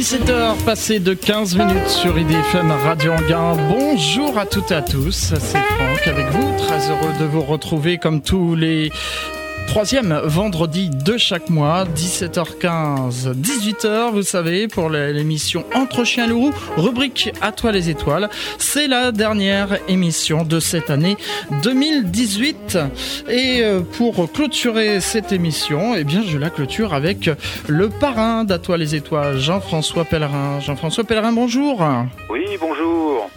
17h passé de 15 minutes sur IDFM Radio Anguin. Bonjour à toutes et à tous, c'est Franck avec vous, très heureux de vous retrouver comme tous les troisième vendredi de chaque mois, 17h15, 18h, vous savez, pour l'émission Entre chiens et rubrique À toi les étoiles. C'est la dernière émission de cette année 2018. Et euh, pour clôturer cette émission, eh bien, je la clôture avec le parrain d'À toi les étoiles, Jean-François Pellerin. Jean-François Pellerin, bonjour. Oui, bonjour.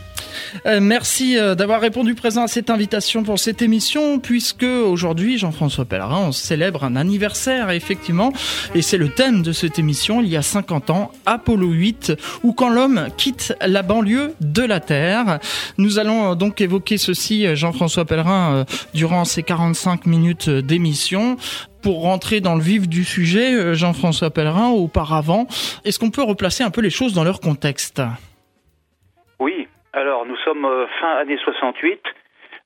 Euh, merci euh, d'avoir répondu présent à cette invitation pour cette émission, puisque aujourd'hui, Jean-François Pellerin, on célèbre un anniversaire, effectivement, et c'est le thème de cette émission, il y a 50 ans, Apollo 8, ou quand l'homme quitte la banlieue de la Terre. Nous allons euh, donc évoquer ceci, Jean-François Pellerin, durant ces 45 minutes d'émission. Pour rentrer dans le vif du sujet, Jean-François Pellerin, auparavant, est-ce qu'on peut replacer un peu les choses dans leur contexte? Alors, nous sommes euh, fin année 68.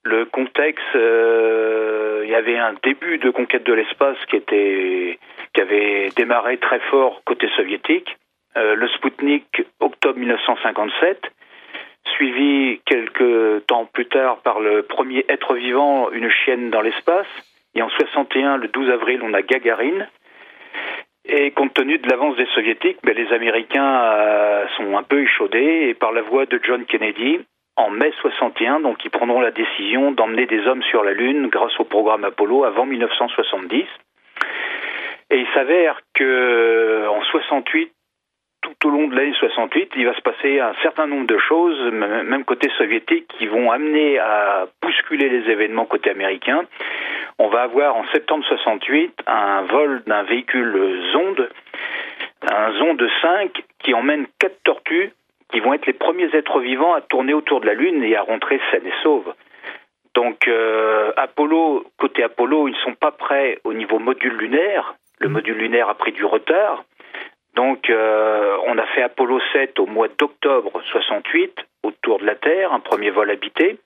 Le contexte, euh, il y avait un début de conquête de l'espace qui était qui avait démarré très fort côté soviétique. Euh, le Sputnik, octobre 1957, suivi quelques temps plus tard par le premier être vivant, une chienne dans l'espace. Et en 61, le 12 avril, on a Gagarine. Et compte tenu de l'avance des soviétiques, ben, les Américains euh, sont un peu échaudés et par la voix de John Kennedy, en mai 61, donc ils prendront la décision d'emmener des hommes sur la Lune grâce au programme Apollo avant 1970. Et il s'avère que en 68, tout au long de l'année 68, il va se passer un certain nombre de choses, même côté soviétique, qui vont amener à bousculer les événements côté américain. On va avoir en septembre 68 un vol d'un véhicule Zonde, un Zonde 5 qui emmène quatre tortues qui vont être les premiers êtres vivants à tourner autour de la Lune et à rentrer saines et sauves. Donc euh, Apollo, côté Apollo, ils ne sont pas prêts au niveau module lunaire. Le module lunaire a pris du retard. Donc, euh, on a fait Apollo 7 au mois d'octobre 68 autour de la Terre, un premier vol habité.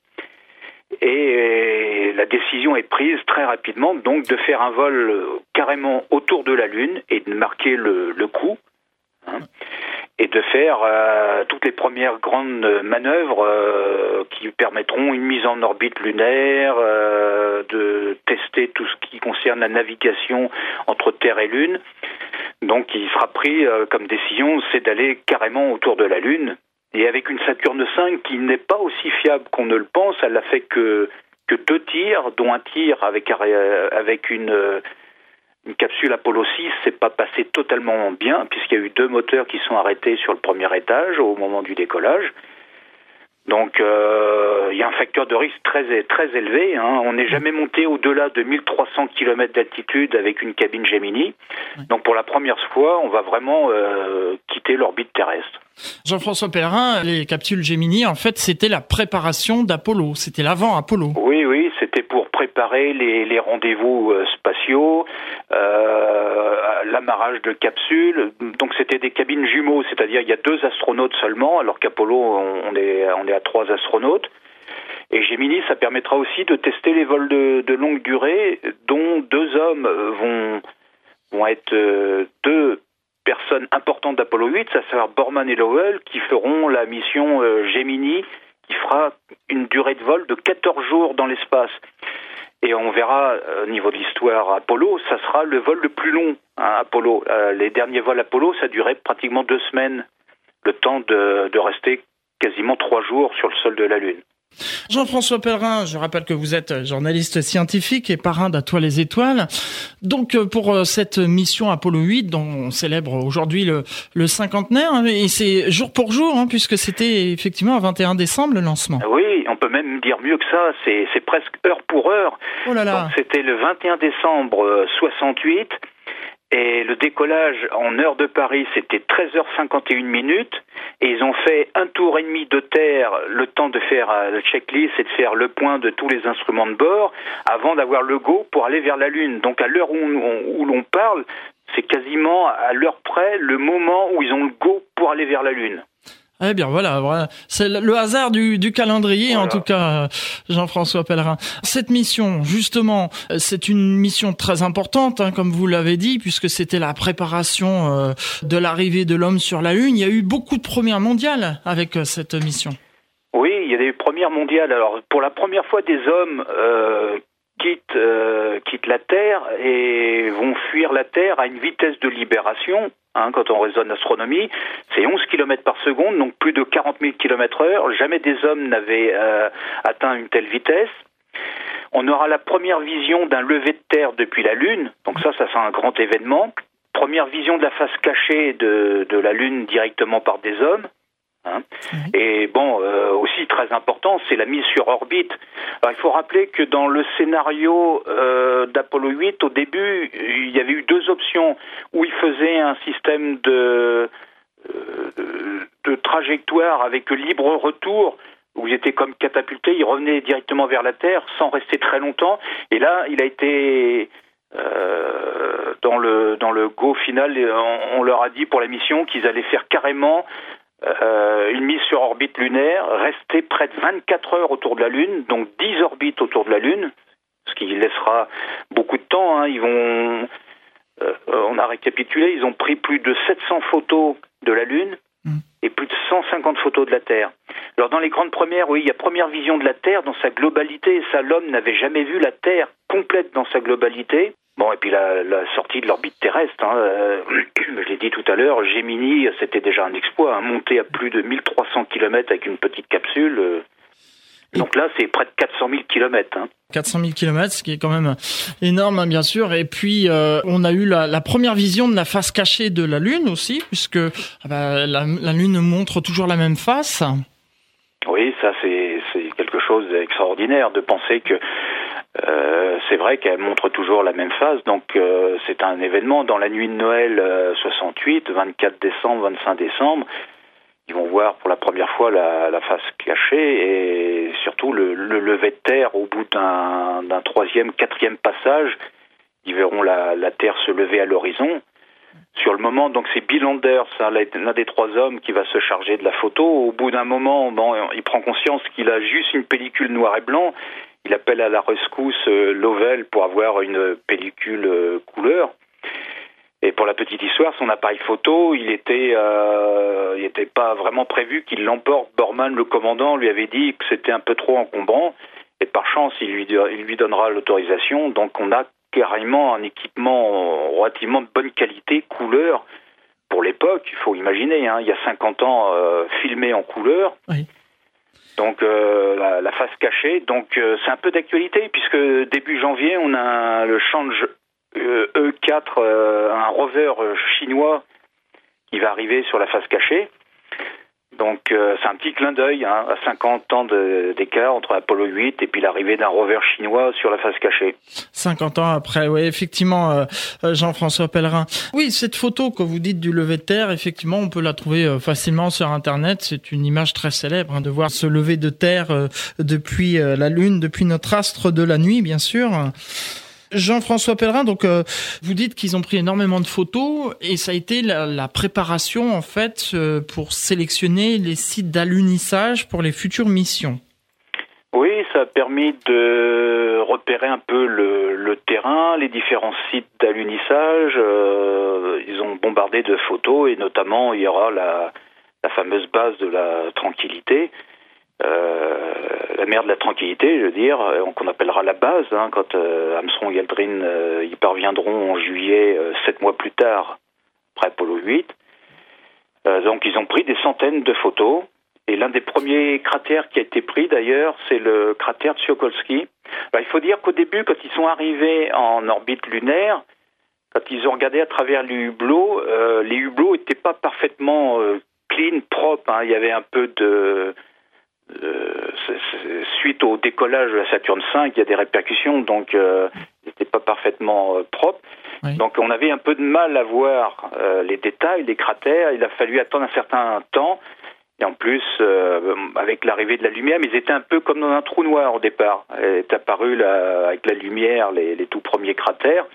Et la décision est prise très rapidement, donc de faire un vol carrément autour de la Lune et de marquer le, coup. Hein, et de faire euh, toutes les premières grandes manœuvres euh, qui permettront une mise en orbite lunaire, de tester tout ce qui concerne la navigation entre Terre et Lune, donc il sera pris euh, comme décision, c'est d'aller carrément autour de la Lune. Et avec une Saturne 5 qui n'est pas aussi fiable qu'on ne le pense, elle n'a fait que, que deux tirs, dont un tir avec, euh, avec une, euh, une capsule Apollo 6 s'est pas passé totalement bien, puisqu'il y a eu deux moteurs qui sont arrêtés sur le premier étage au moment du décollage. Donc euh, il y a un facteur de risque très très élevé. Hein. On n'est jamais monté au-delà de 1300 km d'altitude avec une cabine Gemini. Donc pour la première fois, on va vraiment euh, quitter l'orbite terrestre. Jean-François Pellerin, les capsules Gemini, en fait, c'était la préparation d'Apollo. C'était l'avant Apollo. Oui, oui, c'était pour préparer les, les rendez-vous euh, euh, l'amarrage de capsules. Donc c'était des cabines jumeaux, c'est-à-dire il y a deux astronautes seulement, alors qu'Apollo, on est, à trois astronautes. Et Gemini, ça permettra aussi de tester les vols de, longue durée, dont deux hommes vont, vont être euh, deux personnes importantes d'Apollo 8, à savoir Borman et Lowell, qui feront la mission euh, Gemini, qui fera une durée de vol de 14 jours dans l'espace. Et on verra euh, au niveau de l'histoire Apollo, ça sera le vol le plus long. Hein, Apollo, euh, les derniers vols Apollo, ça durait pratiquement deux semaines, le temps de, de rester quasiment trois jours sur le sol de la Lune. Jean-François Pellerin, je rappelle que vous êtes journaliste scientifique et parrain d'À toi les étoiles. Donc euh, pour euh, cette mission Apollo 8 dont on célèbre aujourd'hui le, le cinquantenaire, hein, et c'est jour pour jour, hein, puisque c'était effectivement à 21 décembre le lancement. Oui, même dire mieux que ça, c'est presque heure pour heure. Oh. C'était le 21 décembre 68 euh, et le décollage en heure de Paris, c'était 13h51 minutes. Et ils ont fait un tour et demi de terre, le temps de faire euh, le checklist et de faire le point de tous les instruments de bord, avant d'avoir le go pour aller vers la Lune. Donc à l'heure où l'on parle, c'est quasiment à l'heure près le moment où ils ont le go pour aller vers la Lune. Eh bien voilà, c'est le hasard du, calendrier en tout cas, Jean-François Pellerin. Cette mission, justement, c'est une mission très importante, hein, comme vous l'avez dit, puisque c'était la préparation euh, de l'arrivée de l'homme sur la Lune. Il y a eu beaucoup de premières mondiales avec euh, cette mission. Oui, il y a des premières mondiales. Alors pour la première fois, des hommes euh, quittent, quittent la Terre et vont fuir la Terre à une vitesse de libération Hein, quand on raisonne l'astronomie, c'est 11 km par seconde, donc plus de 40 000 km heure. Jamais des hommes n'avaient euh, atteint une telle vitesse. On aura la première vision d'un lever de terre depuis la Lune, donc ça, ça sera un grand événement. Première vision de la face cachée de la Lune directement par des hommes. Hein. Et bon, euh, aussi très important, c'est la mise sur orbite. il faut rappeler que dans le scénario euh, d'Apollo 8, au début, il y avait eu deux options où il faisait un système de, euh, de trajectoire avec libre retour où il était comme catapulté, il revenait directement vers la Terre sans rester très longtemps. Et là, il a été dans le dans le go final, on, on, leur a dit pour la mission qu'ils allaient faire carrément euh, une mise sur orbite lunaire, rester près de 24 heures autour de la Lune, donc 10 orbites autour de la Lune, ce qui laissera beaucoup de temps. Hein. Ils vont, euh, on a récapitulé, ils ont pris plus de 700 photos de la Lune mm. et plus de 150 photos de la Terre. Alors dans les grandes premières, oui, il y a première vision de la Terre dans sa globalité. Ça, l'homme n'avait jamais vu la Terre complète dans sa globalité. Bon, et puis la, sortie de l'orbite terrestre, hein, euh, je l'ai dit tout à l'heure, Gemini, c'était déjà un exploit, hein, monter à plus de 1300 km avec une petite capsule. Euh, donc là, c'est près de 400 000 km. 400 000 km, ce qui est quand même énorme, hein, bien sûr. Et puis, euh, on a eu la, première vision de la face cachée de la Lune aussi, puisque ah bah, la, la, Lune montre toujours la même face. Oui, ça, c'est quelque chose d'extraordinaire de penser que euh, c'est vrai qu'elle montre toujours la même phase, donc euh, c'est un événement dans la nuit de Noël 68, euh, 24 décembre, 25 décembre. Ils vont voir pour la première fois la, face cachée et surtout le, le, lever de terre au bout d'un troisième, quatrième passage. Ils verront la, la Terre se lever à l'horizon. Sur le moment, donc c'est Bill Anders, hein, l'un des trois hommes qui va se charger de la photo. Au bout d'un moment, bon, il prend conscience qu'il a juste une pellicule noir et blanc il appelle à la rescousse euh, Lovell pour avoir une pellicule euh, couleur. Et pour la petite histoire, son appareil photo, il était, euh, il pas vraiment prévu qu'il l'emporte. Borman, le commandant, lui avait dit que c'était un peu trop encombrant. Et par chance, il lui, il lui donnera l'autorisation. Donc, on a carrément un équipement relativement de bonne qualité, couleur. Pour l'époque, il faut imaginer, hein, il y a 50 ans, filmé en couleur. Oui donc euh, la, face cachée. Donc euh, c'est un peu d'actualité puisque début janvier, on a le change E4, euh, un rover chinois qui va arriver sur la face cachée. Donc euh, c'est un petit clin d'œil hein, à 50 ans d'écart entre Apollo 8 et puis l'arrivée d'un rover chinois sur la face cachée. 50 ans après, oui, effectivement, euh, euh, Jean-François Pellerin. Oui, cette photo que vous dites du lever de terre, effectivement, on peut la trouver facilement sur Internet. C'est une image très célèbre hein, de voir ce lever de terre depuis la Lune, depuis notre astre de la nuit, bien sûr. Jean-François Pellerin, donc euh, vous dites qu'ils ont pris énormément de photos et ça a été la, préparation en fait euh, pour sélectionner les sites d'alunissage pour les futures missions. Oui, ça a permis de repérer un peu le, terrain, les différents sites d'alunissage. Euh, ils ont bombardé de photos et notamment il y aura la, la fameuse base de la tranquillité euh, la mer de la tranquillité, je veux dire, euh, qu'on appellera la base, hein, quand euh, Armstrong et Aldrin y parviendront en juillet, sept mois plus tard, après Apollo 8. donc ils ont pris des centaines de photos. Et l'un des premiers cratères qui a été pris d'ailleurs, c'est le cratère Tsiolkovsky. il faut dire qu'au début, quand ils sont arrivés en orbite lunaire, quand ils ont regardé à travers les hublots, les hublots n'étaient pas parfaitement clean, propres. Hein. Il y avait un peu de, euh, suite au décollage de la Saturne V, il y a des répercussions, donc euh, n'était pas parfaitement euh, propre. Donc on avait un peu de mal à voir les détails, les cratères. Il a fallu attendre un certain temps. Et en plus, avec l'arrivée de la lumière, mais ils étaient un peu comme dans un trou noir au départ. Est apparu avec la lumière les, les, tout premiers cratères.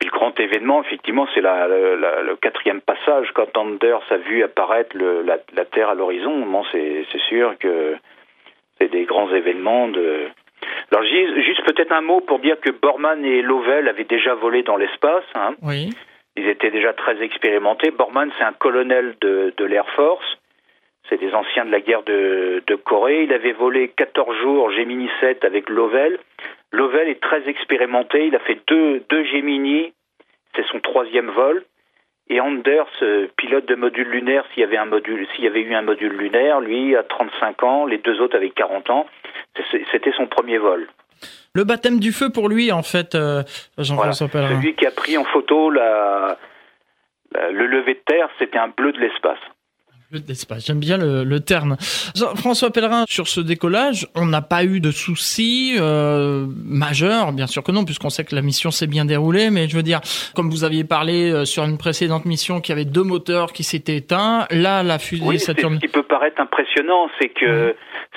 Puis le grand événement, effectivement, c'est la, le quatrième passage quand Anders a vu apparaître le, la, la, Terre à l'horizon. Bon, c'est sûr que c'est des grands événements de. Alors juste peut-être un mot pour dire que Borman et Lovell avaient déjà volé dans l'espace. Hein. Oui. Ils étaient déjà très expérimentés. Borman, c'est un colonel de, de l'Air Force. C'est des anciens de la guerre de, de, Corée. Il avait volé 14 jours Gemini 7 avec Lovell. Lovell est très expérimenté. Il a fait deux, deux Gemini. C'est son troisième vol. Et Anders, euh, pilote de module lunaire, s'il y avait un module, s'il y avait eu un module lunaire, lui a 35 ans, les deux autres avaient 40 ans. C'était son premier vol. Le baptême du feu pour lui, en fait, euh, Jean-François voilà. Celui qui a pris en photo la, le lever de terre, c'était un bleu de l'espace. J'aime bien le, terme. François Pellerin, sur ce décollage, on n'a pas eu de soucis euh, majeurs, bien sûr que non, puisqu'on sait que la mission s'est bien déroulée. Mais je veux dire, comme vous aviez parlé euh, sur une précédente mission, qu'il y avait deux moteurs qui s'étaient éteints. Là, la fusée oui, Saturne. Ce qui peut paraître impressionnant, c'est que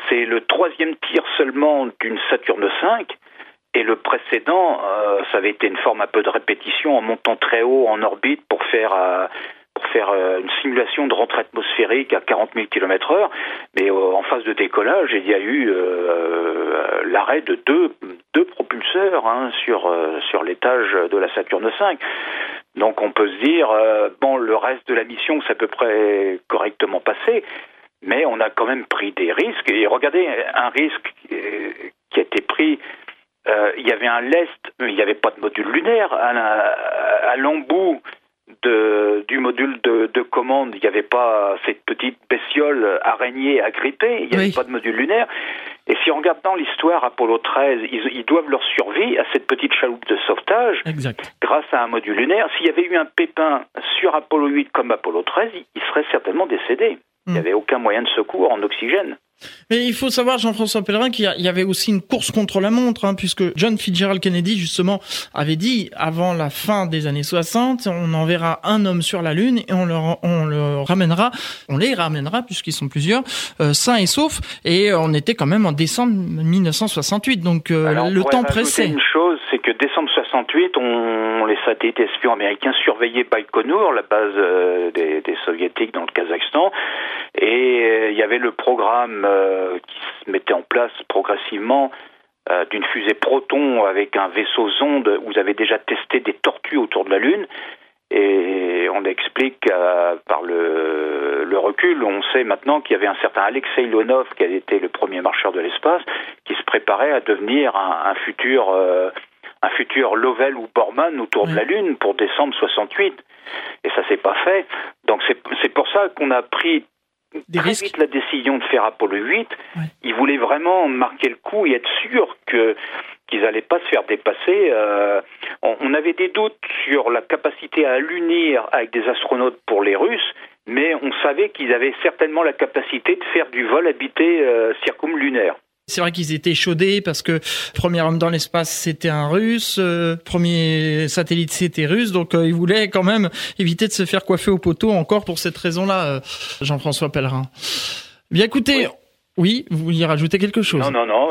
c'est le troisième tir seulement d'une Saturne V. Et le précédent, euh, ça avait été une forme un peu de répétition en montant très haut en orbite pour faire euh, faire euh, une simulation de rentrée atmosphérique à 40 000 km heure. Mais euh, en phase de décollage, il y a eu euh, l'arrêt de deux, deux propulseurs hein, sur, sur l'étage de la Saturne V. Donc on peut se dire, bon, le reste de la mission s'est à peu près correctement passé, mais on a quand même pris des risques. Et regardez, un risque qui a été pris il y avait un lest, il n'y avait pas de module lunaire. À l'embout de, du module de, de commande, il n'y avait pas cette petite bestiole araignée agrippée, il n'y avait pas de module lunaire. Et si on regarde dans l'histoire Apollo 13, ils, ils, doivent leur survie à cette petite chaloupe de sauvetage exact. grâce à un module lunaire. S'il y avait eu un pépin sur Apollo 8 comme Apollo 13, ils seraient certainement décédés. Il n'y hmm. avait aucun moyen de secours en oxygène. Mais il faut savoir, Jean-François Pellerin, qu'il y avait aussi une course contre la montre, hein, puisque John Fitzgerald Kennedy, justement, avait dit, avant la fin des années 60, on enverra un homme sur la Lune et on le, on le ramènera, on les ramènera, puisqu'ils sont plusieurs, euh, sains et saufs. Et on était quand même en décembre 1968, donc euh, Alors, le temps pressait. Une chose, on, les satellites espions américains surveillaient Baïkonour, la base euh, des, soviétiques dans le Kazakhstan, et euh, il y avait le programme euh, qui se mettait en place progressivement d'une fusée Proton avec un vaisseau sonde. Vous avez déjà testé des tortues autour de la Lune. Et on explique par le, recul, on sait maintenant qu'il y avait un certain Alexei Leonov, qui a été le premier marcheur de l'espace, qui se préparait à devenir un, futur un futur Lovell ou Borman autour de la Lune pour décembre 68. Et ça s'est pas fait. Donc c'est pour ça qu'on a pris des très risques. vite la décision de faire Apollo 8. Ouais. Ils voulaient vraiment marquer le coup et être sûrs que qu'ils n'allaient pas se faire dépasser. Euh, on, on, avait des doutes sur la capacité à l'unir avec des astronautes pour les Russes, mais on savait qu'ils avaient certainement la capacité de faire du vol habité euh, circumlunaire. C'est vrai qu'ils étaient chaudés parce que premier homme dans l'espace c'était un russe, euh, premier satellite c'était russe, donc euh, ils voulaient quand même éviter de se faire coiffer au poteau encore pour cette raison-là, euh, Jean-François Pellerin. Bien écoutez, oui. oui. vous vouliez rajouter quelque chose? Non, non, non,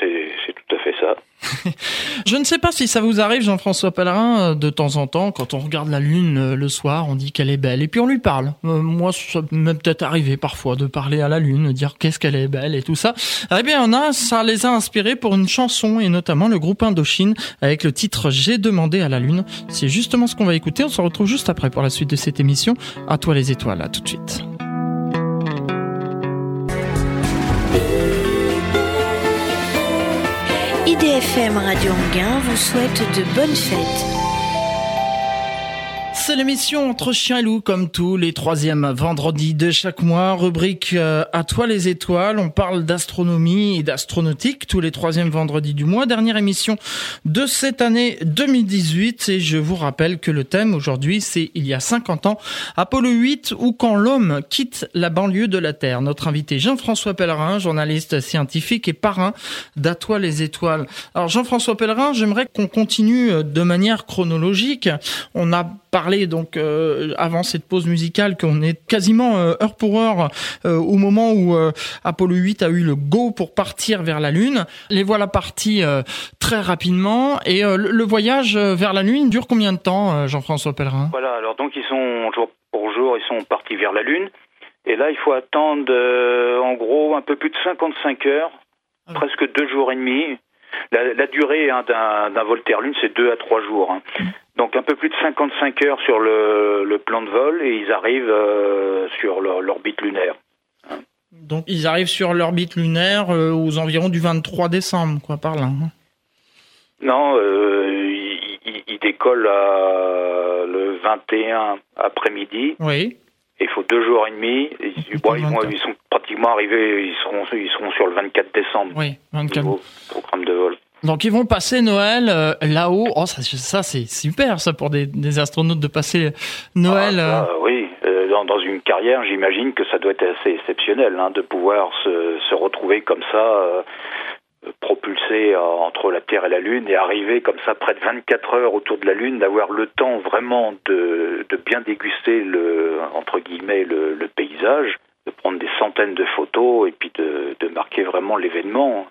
c'est tout à fait ça. Je ne sais pas si ça vous arrive, Jean-François Pellerin, de temps en temps, quand on regarde la Lune euh, le soir, on dit qu'elle est belle, et puis on lui parle. Euh, moi, ça m'est peut-être arrivé parfois de parler à la Lune, de dire qu'est-ce qu'elle est belle et tout ça. Eh bien, on a, ça les a inspirés pour une chanson, et notamment le groupe Indochine, avec le titre J'ai demandé à la Lune. C'est justement ce qu'on va écouter. On se retrouve juste après pour la suite de cette émission. À toi les étoiles, à tout de suite. IDFM Radio Anguin vous souhaite de bonnes fêtes. C'est l'émission Entre Chien et Loup, comme tous les troisièmes vendredis de chaque mois. Rubrique euh, À toi les étoiles. On parle d'astronomie et d'astronautique tous les troisièmes vendredis du mois. Dernière émission de cette année 2018. Et je vous rappelle que le thème aujourd'hui, c'est il y a 50 ans, Apollo 8 ou quand l'homme quitte la banlieue de la Terre. Notre invité Jean-François Pellerin, journaliste scientifique et parrain d'À toi les étoiles. Alors Jean-François Pellerin, j'aimerais qu'on continue de manière chronologique. On a parlé parlé donc avant cette pause musicale qu'on est quasiment heure pour heure au moment où Apollo 8 a eu le go pour partir vers la Lune. Les voilà partis très rapidement et le, voyage vers la Lune dure combien de temps, Jean-François Pellerin? Voilà, alors donc ils sont jour pour jour, ils sont partis vers la Lune. Et là, il faut attendre en gros un peu plus de 55 heures, ah presque deux jours et demi. La, durée hein, d'un vol Terre-Lune, c'est deux à trois jours. Hein. Donc un peu plus de 55 heures sur le, plan de vol et ils arrivent euh, sur l'orbite lunaire. Hein. Donc ils arrivent sur l'orbite lunaire euh, aux environs du 23 décembre, quoi, par là. Non, euh, ils, décollent le 21 après-midi. Oui. Il faut deux jours et demi. ils, sont pratiquement arrivés, ils seront, ils seront sur le 24 décembre. Oui, 24. programme de vol. Donc ils vont passer Noël euh, là-haut. Oh, ça, ça c'est super ça pour des, des, astronautes de passer Noël. Ah, euh. oui, euh, dans, dans, une carrière, j'imagine que ça doit être assez exceptionnel hein, de pouvoir se, se, retrouver comme ça propulsé euh, entre la Terre et la Lune et arriver comme ça près de 24 heures autour de la Lune, d'avoir le temps vraiment de, de, bien déguster le entre guillemets le, le, paysage, de prendre des centaines de photos et puis de, de marquer vraiment l'événement.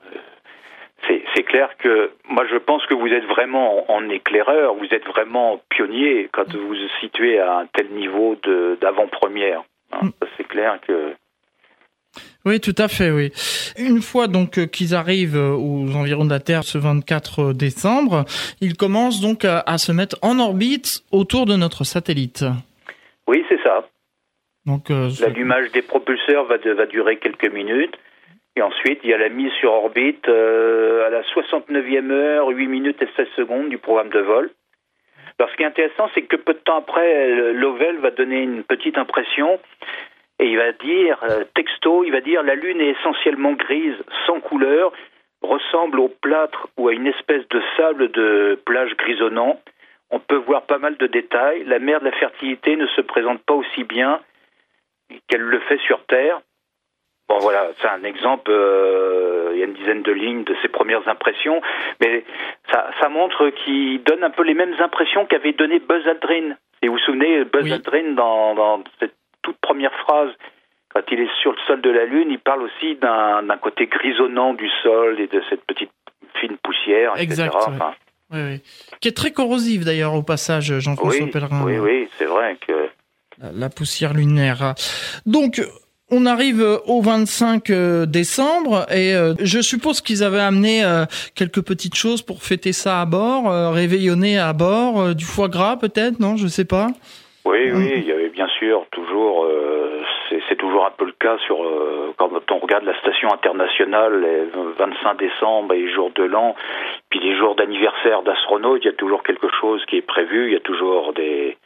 C'est clair que moi je pense que vous êtes vraiment en éclaireur, vous êtes vraiment pionnier quand vous vous situez à un tel niveau d'avant-première. Hein. Mm. C'est clair que oui, tout à fait, oui. Une fois donc euh, qu'ils arrivent euh, aux environs de la Terre ce 24 décembre, ils commencent donc à, se mettre en orbite autour de notre satellite. Oui, c'est ça. Donc, euh, L'allumage des propulseurs va, va, durer quelques minutes. Et ensuite, il y a la mise sur orbite à la 69e heure, 8 minutes et 16 secondes du programme de vol. Alors, ce qui est intéressant, c'est que peu de temps après, l'OVEL va donner une petite impression et il va dire, euh, texto, il va dire la Lune est essentiellement grise, sans couleur, ressemble au plâtre ou à une espèce de sable de plage grisonnant. On peut voir pas mal de détails. La mer de la fertilité ne se présente pas aussi bien qu'elle le fait sur Terre. Bon voilà, c'est un exemple, euh, il y a une dizaine de lignes de ses premières impressions, mais ça, ça montre qu'il donne un peu les mêmes impressions qu'avait donné Buzz Aldrin. Et vous vous souvenez, Buzz Aldrin, dans, dans cette toute première phrase, quand il est sur le sol de la Lune, il parle aussi d'un côté grisonnant du sol et de cette petite fine poussière, etc. oui. Oui, Qui est très corrosive d'ailleurs au passage, Jean-François Pellerin. Oui, oui, c'est vrai que... La, poussière lunaire. Donc, on arrive au 25 euh, décembre et euh, je suppose qu'ils avaient amené euh, quelques petites choses pour fêter ça à bord, réveillonner à bord, du foie gras peut-être, non Je sais pas. Oui, oui, il y avait bien sûr toujours, euh, c'est toujours un peu le cas sur euh, quand on regarde la station internationale, les 25 décembre et les jours de l'an, puis les jours d'anniversaire d'astronautes, il y a toujours quelque chose qui est prévu, il y a toujours des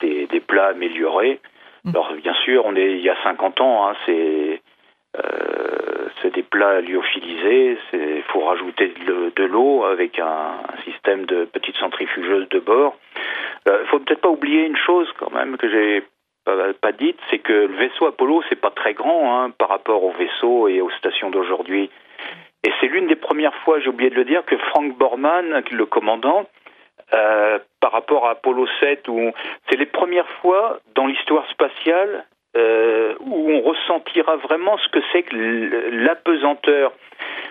des, des plats améliorés. Mm. Alors bien sûr, on est il y a 50 ans, hein, c'est euh, c'est des plats lyophilisés, il faut rajouter de, l'eau avec un, un, système de petites centrifugeuses de bord. Il euh, faut peut-être pas oublier une chose quand même que j'ai pas, pas dite, c'est que le vaisseau Apollo c'est pas très grand hein, par rapport au vaisseau et aux stations d'aujourd'hui. Et c'est l'une des premières fois, j'ai oublié de le dire, que Frank Borman, le commandant, euh, par rapport à Apollo 7, où c'est les premières fois dans l'histoire spatiale euh, où on ressentira vraiment ce que c'est que l'apesanteur.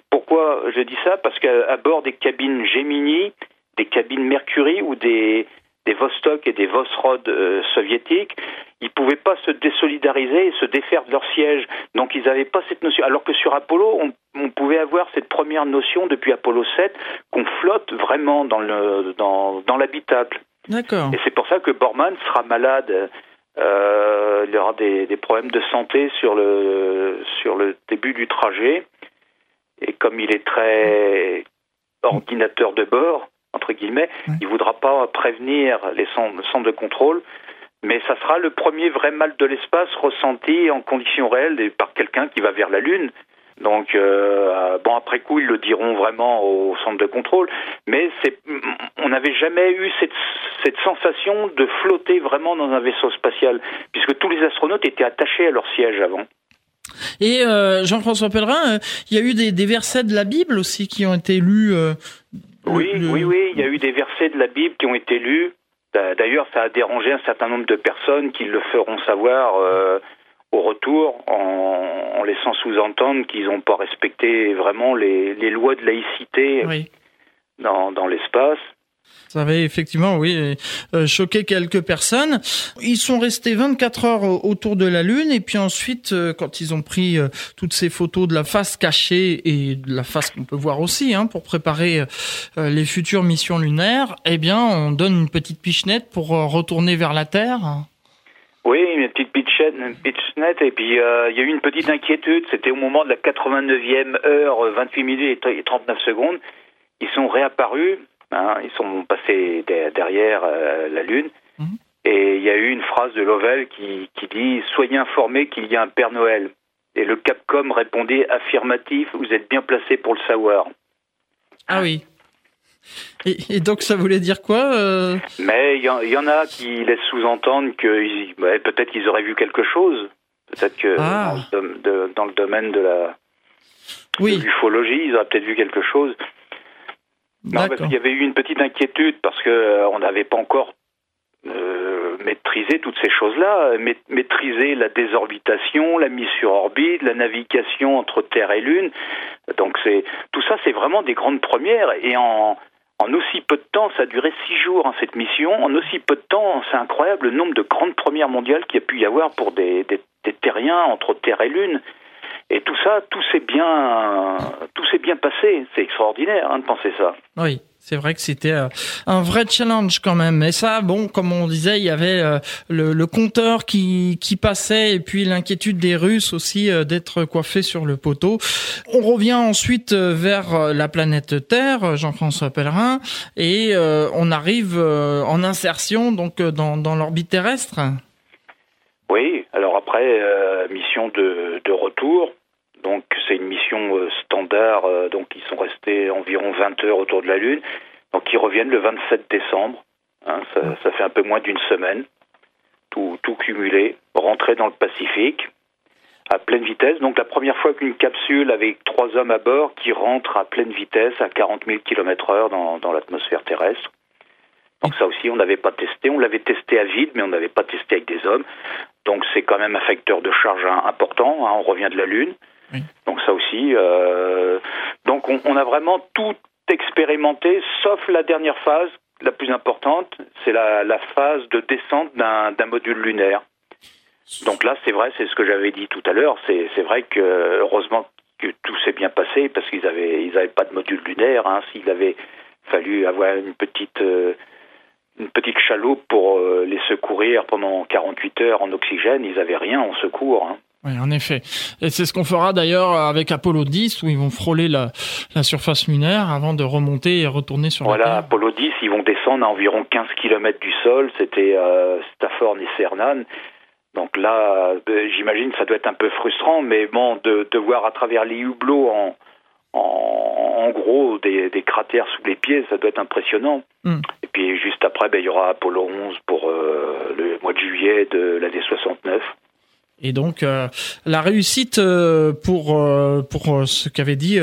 Pourquoi je dis ça? Parce qu'à bord des cabines Gemini, des cabines Mercury ou des, des Vostok et des Vosrod euh, soviétiques, ils pouvaient pas se désolidariser et se défaire de leur siège. Donc ils n'avaient pas cette notion. Alors que sur Apollo, on, on, pouvait avoir cette première notion depuis Apollo 7 qu'on flotte vraiment dans le dans, dans l'habitacle. D'accord. Et c'est pour ça que Borman sera malade. Euh, il y aura des, des, problèmes de santé sur le sur le début du trajet. Et comme il est très ordinateur de bord, entre guillemets. Il voudra pas prévenir les centres de contrôle, mais ça sera le premier vrai mal de l'espace ressenti en conditions réelles par quelqu'un qui va vers la Lune. Donc, euh, bon, après coup, ils le diront vraiment au centre de contrôle, mais on n'avait jamais eu cette, cette sensation de flotter vraiment dans un vaisseau spatial, puisque tous les astronautes étaient attachés à leur siège avant. Et euh, Jean-François Pellerin, euh, il y a eu des, des, versets de la Bible aussi qui ont été lus oui, oui, oui. Il y a eu des versets de la Bible qui ont été lus. D'ailleurs, ça a dérangé un certain nombre de personnes qui le feront savoir euh, au retour en, laissant sous-entendre qu'ils n'ont pas respecté vraiment les, lois de laïcité dans, dans l'espace. Ça avait effectivement, oui, euh, choqué quelques personnes. Ils sont restés 24 heures autour de la Lune et puis ensuite, euh, quand ils ont pris euh, toutes ces photos de la face cachée et de la face qu'on peut voir aussi hein, pour préparer les futures missions lunaires, eh bien, on donne une petite pichenette pour retourner vers la Terre. Oui, une petite pichenette et puis il y a eu une petite inquiétude. C'était au moment de la 89e heure, 28 minutes et 39 secondes. Ils sont réapparus Hein, ils sont passés derrière euh, la Lune. Mhm. Et il y a eu une phrase de Lovell qui, dit Soyez informés qu'il y a un Père Noël. Et le Capcom répondait affirmatif Vous êtes bien placé pour le savoir. Ah oui. Et, donc ça voulait dire quoi euh? Mais il y, en a qui laissent sous-entendre que peut-être qu'ils auraient vu quelque chose. Peut-être que ah. dans, le domaine de la oui. ufologie, ils auraient peut-être vu quelque chose. Non, parce qu'il y avait eu une petite inquiétude parce que euh, on n'avait pas encore euh, maîtrisé toutes ces choses-là, maîtriser la désorbitation, la mise sur orbite, la navigation entre Terre et Lune. Donc c'est tout ça, c'est vraiment des grandes premières et en en aussi peu de temps, ça a duré six jours hein, cette mission. En aussi peu de temps, c'est incroyable le nombre de grandes premières mondiales qu'il y a pu y avoir pour des, des, des terriens entre Terre et Lune. Et tout ça, tout s'est bien, tout s'est bien passé. C'est extraordinaire hein, de penser ça. Oui. C'est vrai que c'était euh, un vrai challenge quand même. Et ça, bon, comme on disait, il y avait euh, le, compteur qui, qui passait et puis l'inquiétude des Russes aussi euh, d'être coiffés sur le poteau. On revient ensuite vers la planète Terre, Jean-François Pellerin, et on arrive en insertion donc dans, dans l'orbite terrestre. Oui, alors après, mission de, de retour, donc c'est une mission euh, euh, donc ils sont restés environ 20 heures autour de la Lune. Donc ils reviennent le 27 décembre, hein, ça, fait un peu moins d'une semaine, tout, cumulé, rentrer dans le Pacifique à pleine vitesse. Donc la première fois qu'une capsule avec trois hommes à bord qui rentre à pleine vitesse à 40 000 km heure dans, dans l'atmosphère terrestre. Donc ça aussi, on n'avait pas testé. On l'avait testé à vide, mais on n'avait pas testé avec des hommes. Donc c'est quand même un facteur de charge important. Hein. on revient de la Lune. Donc ça aussi. Euh, donc on, a vraiment tout expérimenté, sauf la dernière phase, la plus importante, c'est la, phase de descente d'un module lunaire. Donc là, c'est vrai, c'est ce que j'avais dit tout à l'heure. C'est vrai que heureusement que tout s'est bien passé parce qu'ils avaient pas de module lunaire. Hein. S'il avait fallu avoir une petite euh, chaloupe pour euh, les secourir pendant 48 heures en oxygène, ils avaient rien en secours. Hein. Oui, en effet. Et c'est ce qu'on fera d'ailleurs avec Apollo 10, où ils vont frôler la, la surface lunaire avant de remonter et retourner sur la Terre. Voilà, Apollo 10, ils vont descendre à environ 15 km du sol. C'était euh, Stafford et Cernan. Donc là, euh, j'imagine ça doit être un peu frustrant, mais bon, de, de voir à travers les hublots en, en, gros des, des, cratères sous les pieds, ça doit être impressionnant. Hmm. Et puis juste après, ben, il y aura Apollo 11 pour euh, le mois de juillet de l'année 69. Et donc euh, la réussite euh, pour euh, pour ce qu'avait dit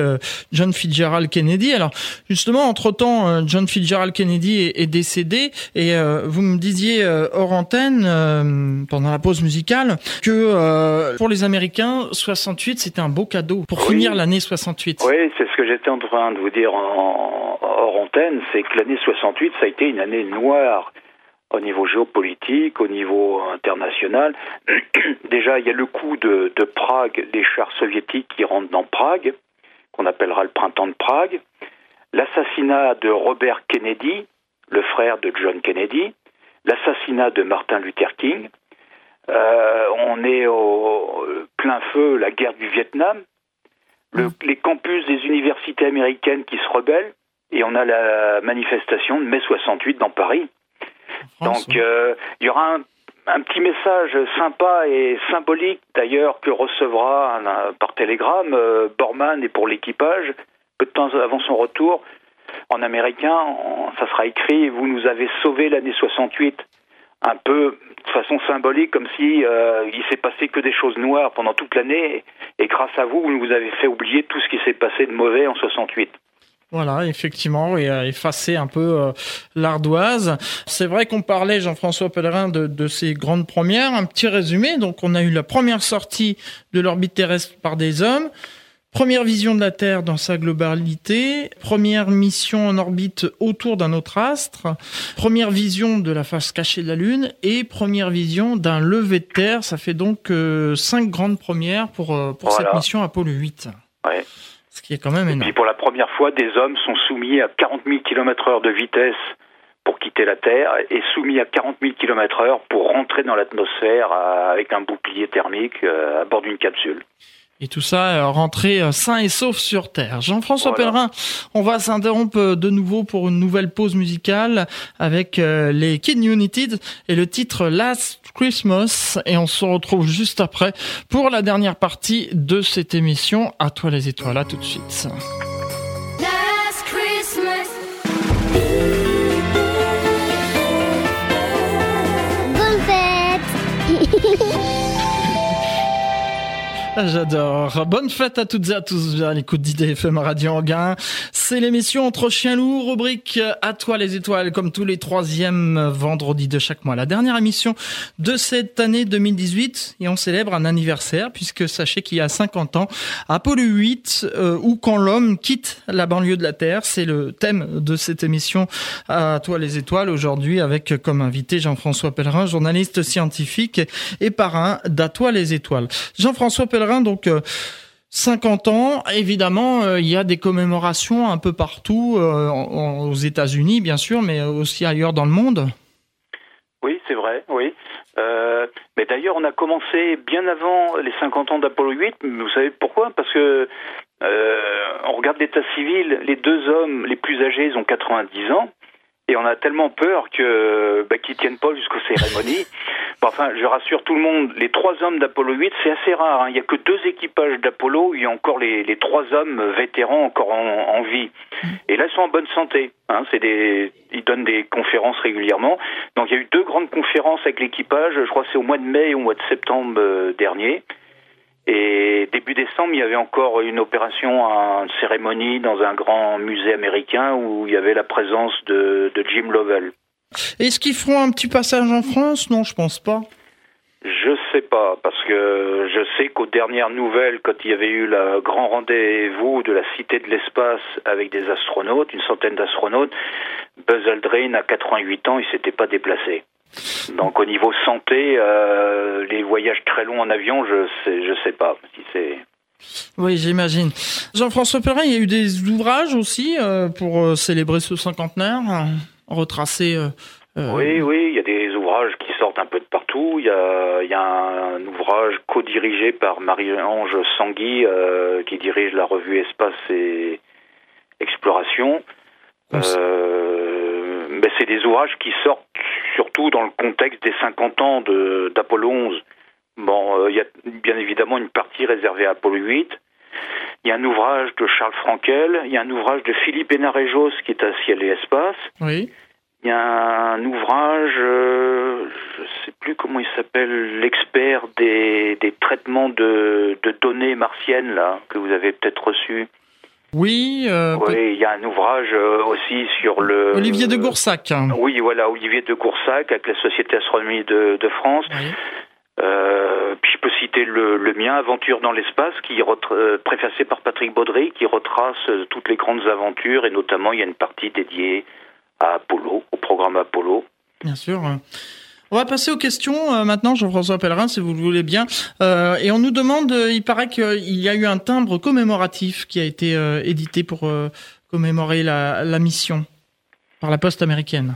John Fitzgerald Kennedy. Alors justement, entre temps, John Fitzgerald Kennedy est, décédé et vous me disiez hors antenne pendant la pause musicale que pour les Américains, 68 c'était un beau cadeau pour finir l'année 68. Oui, c'est ce que j'étais en train de vous dire en, hors antenne, c'est que l'année 68 ça a été une année noire au niveau géopolitique, au niveau international. Déjà, il y a le coup de, Prague, les chars soviétiques qui rentrent dans Prague, qu'on appellera le printemps de Prague. L'assassinat de Robert Kennedy, le frère de John Kennedy. L'assassinat de Martin Luther King. Euh, on est au plein feu la guerre du Vietnam. Mm. les campus des universités américaines qui se rebellent. Et on a la manifestation de mai 68 dans Paris. Donc euh, il y aura un, petit message sympa et symbolique d'ailleurs que recevra par télégramme euh, Borman et pour l'équipage peu de temps avant son retour en américain, ça sera écrit vous nous avez sauvé l'année 68 un peu de façon symbolique comme si euh, il s'est passé que des choses noires pendant toute l'année et grâce à vous vous nous avez fait oublier tout ce qui s'est passé de mauvais en 68. Voilà, effectivement, et a effacé un peu l'ardoise. C'est vrai qu'on parlait, Jean-François Pellerin, de, de ces grandes premières. Un petit résumé. Donc, on a eu la première sortie de l'orbite terrestre par des hommes. Première vision de la Terre dans sa globalité, première mission en orbite autour d'un autre astre, première vision de la face cachée de la Lune et première vision d'un lever de Terre. Ça fait donc euh, cinq grandes premières pour, euh, pour cette mission Apollo 8. Ouais. Ce qui est quand même énorme. Et puis pour la première fois, des hommes sont soumis à 40 000 km heure de vitesse pour quitter la Terre et soumis à 40 000 km heure pour rentrer dans l'atmosphère avec un bouclier thermique euh, à bord d'une capsule. Et tout ça euh, rentré euh, sain et sauf sur Terre. Jean-François Pellerin, on va s'interrompre euh, de nouveau pour une nouvelle pause musicale avec les Kid United et le titre Last Christmas. Et on se retrouve juste après pour la dernière partie de cette émission. À toi les étoiles, à tout de suite. Last Christmas. Bonne fête j'adore. Bonne fête à toutes et à tous à l'écoute d'IDFM Radio Anguin. C'est l'émission Entre Chiens Loups, rubrique À toi les étoiles, comme tous les troisièmes vendredis de chaque mois. La dernière émission de cette année 2018 et on célèbre un anniversaire puisque sachez qu'il y a 50 ans, Apollo 8 euh, ou quand l'homme quitte la banlieue de la Terre, c'est le thème de cette émission À toi les étoiles aujourd'hui avec comme invité Jean-François Pellerin, journaliste scientifique et parrain d'À toi les étoiles. Jean-François Pellerin donc 50 euh, ans, évidemment, euh, il y a des commémorations un peu partout, euh, aux États-Unis bien sûr, mais aussi ailleurs dans le monde. Oui, c'est vrai, oui. mais d'ailleurs, on a commencé bien avant les 50 ans d'Apollo 8. Vous savez pourquoi? Parce que on regarde l'état civil, les deux hommes les plus âgés, ont 90 ans. Et on a tellement peur que bah, qu'ils tiennent pas jusqu'aux cérémonies. enfin, je rassure tout le monde, les trois hommes d'Apollo 8, c'est assez rare. Hein. Il n'y a que deux équipages d'Apollo il y a encore les, les trois hommes vétérans encore en, en, vie. Et là, ils sont en bonne santé. Hein. C'est des, ils donnent des conférences régulièrement. Donc, il y a eu deux grandes conférences avec l'équipage. Je crois que c'est au mois de mai et au mois de septembre euh, dernier. Et début décembre, il y avait encore une opération, une cérémonie dans un grand musée américain où il y avait la présence de, de Jim Lovell. Est-ce qu'ils feront un petit passage en France? Non, je pense pas. Je sais pas, parce que je sais qu'aux dernières nouvelles, quand il y avait eu le grand rendez-vous de la Cité de l'Espace avec des astronautes, une centaine d'astronautes, Buzz Aldrin, à 88 ans, il s'était pas déplacé. Donc au niveau santé, euh, les voyages très longs en avion, je sais, je sais pas si c'est. Oui, j'imagine. Jean-François Perrin, il y a eu des ouvrages aussi euh, pour euh, célébrer ce cinquantenaire, retracer. Oui, oui, il y a des ouvrages qui sortent un peu de partout. Il y a, il y a un, ouvrage co-dirigé par Marie-Ange Sangui, qui dirige la revue Espace et Exploration. mais c'est des ouvrages qui sortent surtout dans le contexte des 50 ans d'Apollo 11. Bon, euh, il y a bien évidemment une partie réservée à Apollo 8. Il y a un ouvrage de Charles Frankel, il y a un ouvrage de Philippe Hénarejos qui est à Ciel et Espace. Oui. Il y a un ouvrage, euh, je ne sais plus comment il s'appelle, l'expert des, des, traitements de, de, données martiennes, là, que vous avez peut-être reçu. Oui. Euh, oui, il y a un ouvrage euh, aussi sur le. Olivier de Goursac. Oui, voilà, Olivier de Goursac avec la Société Astronomie de, de France. Euh, puis je peux citer le, le mien, Aventure dans l'espace, qui est euh, préfacé par Patrick Baudry, qui retrace toutes les grandes aventures et notamment il y a une partie dédiée à Apollo, au programme Apollo. Bien sûr. On va passer aux questions euh, maintenant, Jean-François Pellerin, si vous le voulez bien. Euh, et on nous demande, euh, il paraît qu'il y a eu un timbre commémoratif qui a été édité pour commémorer la, la, mission par la poste américaine.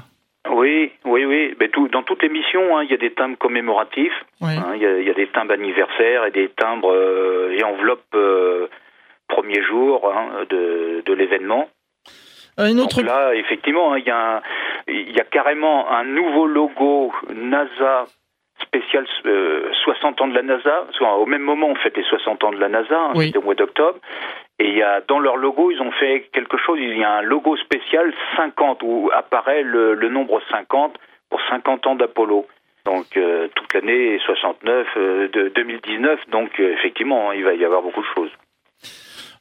Oui, oui, oui. Mais tout, dans toutes les missions, hein, il y a des timbres commémoratifs. Hein, il, y a, il, y a, des timbres anniversaires et des timbres et enveloppes premier jour hein, de, de l'événement. Une autre... Donc là, effectivement, il y a un, il y a carrément un nouveau logo NASA spécial 60 euh, ans de la NASA. Au même moment, on fête les 60 ans de la NASA, hein, oui. au mois d'octobre. Et il y a, dans leur logo, ils ont fait quelque chose, il y a un logo spécial 50, où apparaît le, le nombre 50 pour 50 ans d'Apollo. Donc euh, toute l'année 69, euh, de 2019, donc effectivement, il va y avoir beaucoup de choses.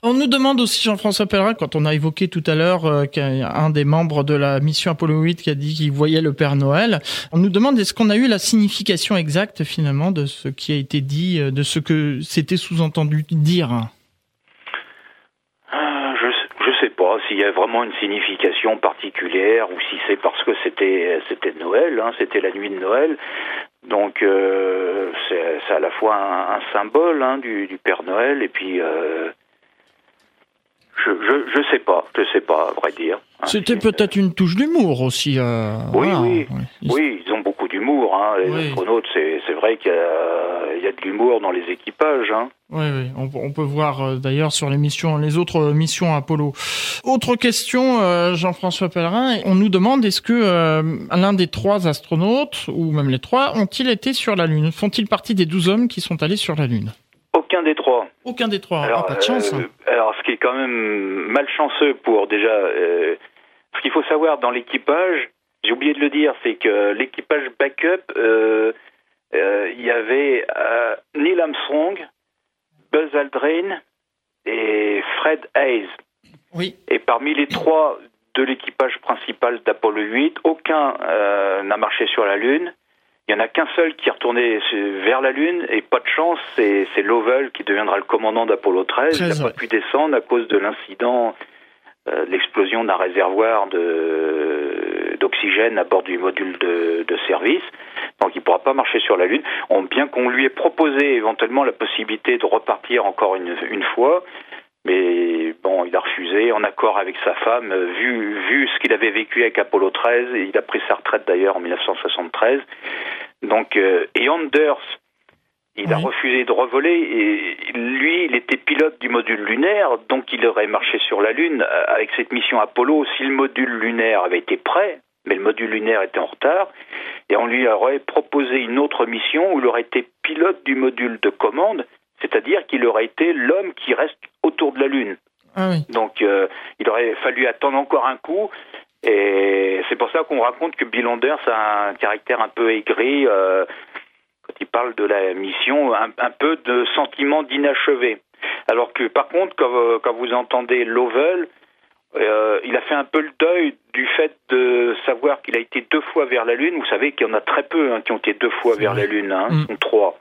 On nous demande aussi, Jean-François Pellerin, quand on a évoqué tout à l'heure euh, qu'un des membres de la mission Apollo 8 qui a dit qu'il voyait le Père Noël, on nous demande est-ce qu'on a eu la signification exacte finalement de ce qui a été dit, euh, de ce que c'était sous-entendu dire? Ah, je, sais pas s'il y a vraiment une signification particulière ou si c'est parce que c'était c'était Noël, hein, c'était la nuit de Noël. Donc euh, c'est à la fois un, symbole hein, du, Père Noël et puis je, je, je sais pas, je sais pas, à vrai dire. Hein, C'était peut-être une touche d'humour aussi. Euh, oui, oui, oui, ils ont beaucoup d'humour. Hein. Les astronautes, c'est vrai qu'il y, y, a de l'humour dans les équipages. Hein. Oui, oui, on, on peut voir euh, d'ailleurs sur les missions, les autres missions Apollo. Autre question, euh, Jean-François Pellerin, on nous demande est-ce que euh, l'un des trois astronautes, ou même les trois, ont-ils été sur la Lune? Font-ils partie des douze hommes qui sont allés sur la Lune? Aucun des trois. Aucun des trois. Alors, pas de chance. Hein. alors, ce qui est quand même malchanceux pour déjà. Euh, ce qu'il faut savoir dans l'équipage, j'ai oublié de le dire, c'est que l'équipage backup, euh, euh, il y avait Neil Armstrong, Buzz Aldrin et Fred Hayes. Oui. Et parmi les trois de l'équipage principal d'Apollo 8, aucun n'a marché sur la Lune. Il n'y en a qu'un seul qui est retourné vers la Lune et pas de chance, c'est Lovell qui deviendra le commandant d'Apollo 13. il n'a pas pu descendre à cause de l'incident, euh, l'explosion d'un réservoir d'oxygène à bord du module de, de service. Donc il ne pourra pas marcher sur la Lune. On, bien qu'on lui ait proposé éventuellement la possibilité de repartir encore une, une fois, mais bon, il a refusé en accord avec sa femme, vu, vu ce qu'il avait vécu avec Apollo 13. Il a pris sa retraite d'ailleurs en 1973. Donc, euh, et Anders, il a refusé de revoler. Et lui, il était pilote du module lunaire, donc il aurait marché sur la Lune euh, avec cette mission Apollo si le module lunaire avait été prêt, mais le module lunaire était en retard. Et on lui aurait proposé une autre mission où il aurait été pilote du module de commande, c'est-à-dire qu'il aurait été l'homme qui reste autour de la Lune. Ah donc euh, il aurait fallu attendre encore un coup. Et c'est pour ça qu'on raconte que Bill Anders a un caractère un peu aigri euh, quand il parle de la mission, un, peu de sentiment d'inachevé. Alors que par contre, quand, vous entendez Lovell, euh, il a fait un peu le deuil du fait de savoir qu'il a été deux fois vers la Lune. Vous savez qu'il y en a très peu hein, qui ont été deux fois vers la Lune, hein, mm. trois,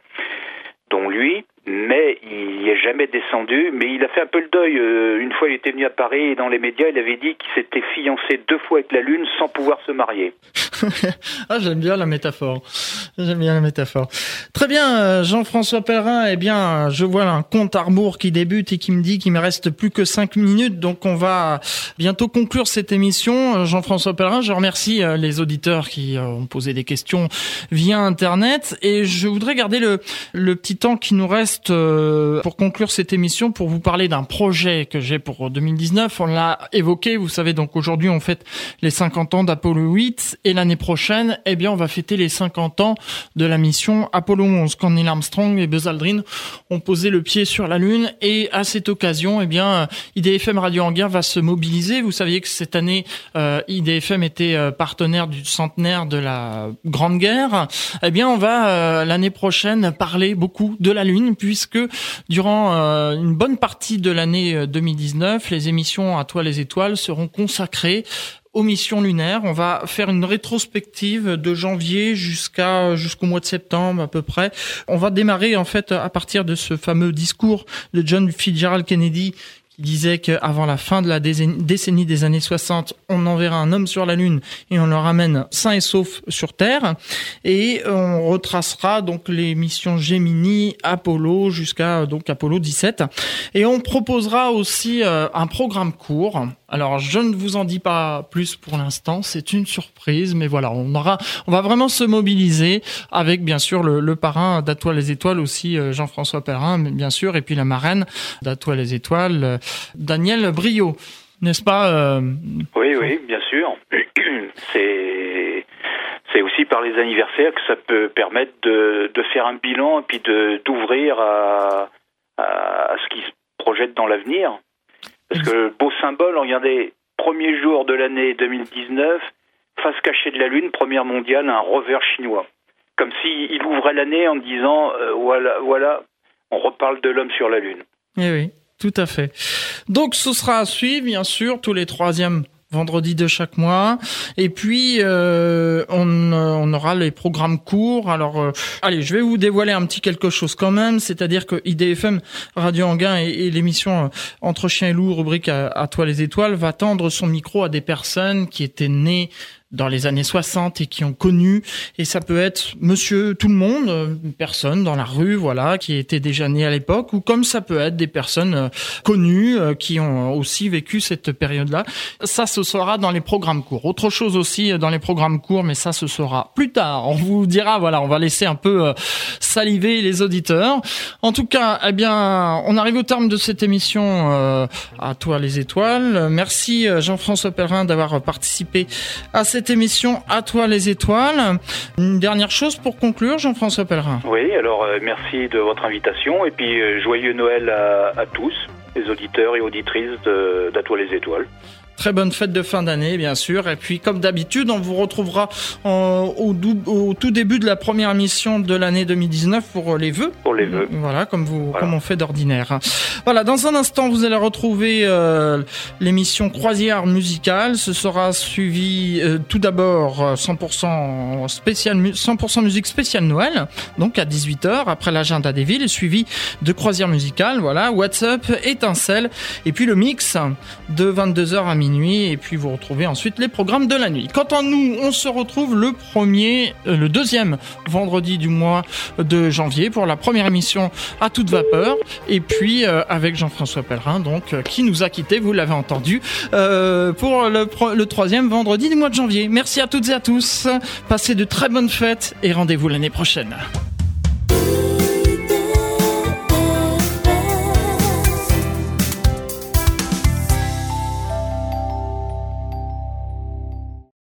dont lui mais il n'est jamais descendu. Mais il a fait un peu le deuil. Euh, une fois, il était venu à Paris et dans les médias, il avait dit qu'il s'était fiancé deux fois avec la Lune sans pouvoir se marier. ah, j'aime bien la métaphore. J'aime bien la métaphore. Très bien, euh, Jean-François Pellerin. Eh bien, je vois un compte à rebours qui débute et qui me dit qu'il me reste plus que cinq minutes. Donc, on va bientôt conclure cette émission. Euh, Jean-François Pellerin, je remercie les auditeurs qui ont posé des questions via Internet. Et je voudrais garder le petit temps qui nous reste euh, pour conclure cette émission pour vous parler d'un projet que j'ai pour 2019. On l'a évoqué, vous savez, donc aujourd'hui on fête les 50 ans d'Apollo 8 et l'année prochaine, eh bien, on va fêter les 50 ans de la mission Apollo 11 quand Neil Armstrong et Buzz Aldrin ont posé le pied sur la Lune et à cette occasion, eh bien, IDFM Radio Anguin va se mobiliser. Vous saviez que cette année, euh, IDFM était euh, partenaire du centenaire de la Grande Guerre. Eh bien, on va l'année prochaine parler beaucoup de la Lune puisque durant euh, une bonne partie de l'année 2019, euh, les émissions à toi les étoiles seront consacrées aux missions lunaires. On va faire une rétrospective de janvier jusqu'à jusqu'au mois de septembre à peu près. On va démarrer en fait à partir de ce fameux discours de John Fitzgerald Kennedy disait qu'avant la fin de la décennie des années 60, on enverra un homme sur la Lune et on le ramène sain et sauf sur Terre. Et on retracera donc les missions Gemini, Apollo jusqu'à donc Apollo 17. Et on proposera aussi euh, un programme court alors, je ne vous en dis pas plus pour l'instant, c'est une surprise, mais voilà, on aura, on va vraiment se mobiliser avec bien sûr le, parrain d'Atoile les Étoiles aussi, euh, Jean-François Perrin, bien sûr, et puis la marraine d'Atoile les Étoiles, euh, Daniel Brio, n'est-ce pas euh, Oui, oui, bien sûr. C'est aussi par les anniversaires que ça peut permettre de, faire un bilan et puis de d'ouvrir à ce qui se projette dans l'avenir. Parce que beau symbole, regardez, premier jour de l'année 2019, face cachée de la Lune, première mondiale, un rover chinois. Comme s'il ouvrait l'année en disant, euh, voilà, voilà, on reparle de l'homme sur la Lune. Eh oui, tout à fait. Donc ce sera à suivre, bien sûr, tous les troisièmes vendredi de chaque mois. Et puis euh, on, on, aura les programmes courts. Alors euh, allez, je vais vous dévoiler un petit quelque chose quand même, c'est-à-dire que IDFM Radio Anguin et, l'émission euh, Entre chiens et loups, rubrique à, à toi les étoiles, va tendre son micro à des personnes qui étaient nées dans les années 60 et qui ont connu, et ça peut être monsieur tout le monde, euh, une personne dans la rue, voilà, qui était déjà née à l'époque, ou comme ça peut être des personnes euh, connues euh, qui ont aussi vécu cette période-là. Ça, ce sera dans les programmes courts. Autre chose aussi dans les programmes courts, mais ça, ce sera plus tard. On vous dira, voilà, on va laisser un peu saliver les auditeurs. En tout cas, eh bien, on arrive au terme de cette émission à toi les étoiles. Merci Jean-François Perrin d'avoir participé à cette émission À toi les étoiles. Une dernière chose pour conclure, Jean-François Pellerin. Oui, alors euh, merci de votre invitation et puis euh, joyeux Noël à, tous, les auditeurs et auditrices d'À toi les étoiles. Très bonne fête de fin d'année, bien sûr. Et puis, comme d'habitude, on vous retrouvera au, tout début de la première émission de l'année 2019 pour les vœux. Pour les vœux. Voilà, comme vous, comme on fait d'ordinaire. Voilà, dans un instant, vous allez retrouver euh, l'émission Croisière musicale. Ce sera suivi euh, tout d'abord 100% spécial, 100% musique spéciale Noël, donc à 18h après l'agenda des villes, suivi de Croisière musicale. Voilà, WhatsApp, étincelle, et puis le mix de 22h à et puis vous retrouvez ensuite les programmes de la nuit. Quant à nous, on se retrouve le premier, euh, le deuxième vendredi du mois de janvier pour la première émission à toute vapeur et puis euh, avec Jean-François Pellerin donc euh, qui nous a quitté, vous l'avez entendu, pour le troisième vendredi du mois de janvier. Merci à toutes et à tous, passez de très bonnes fêtes et rendez-vous l'année prochaine.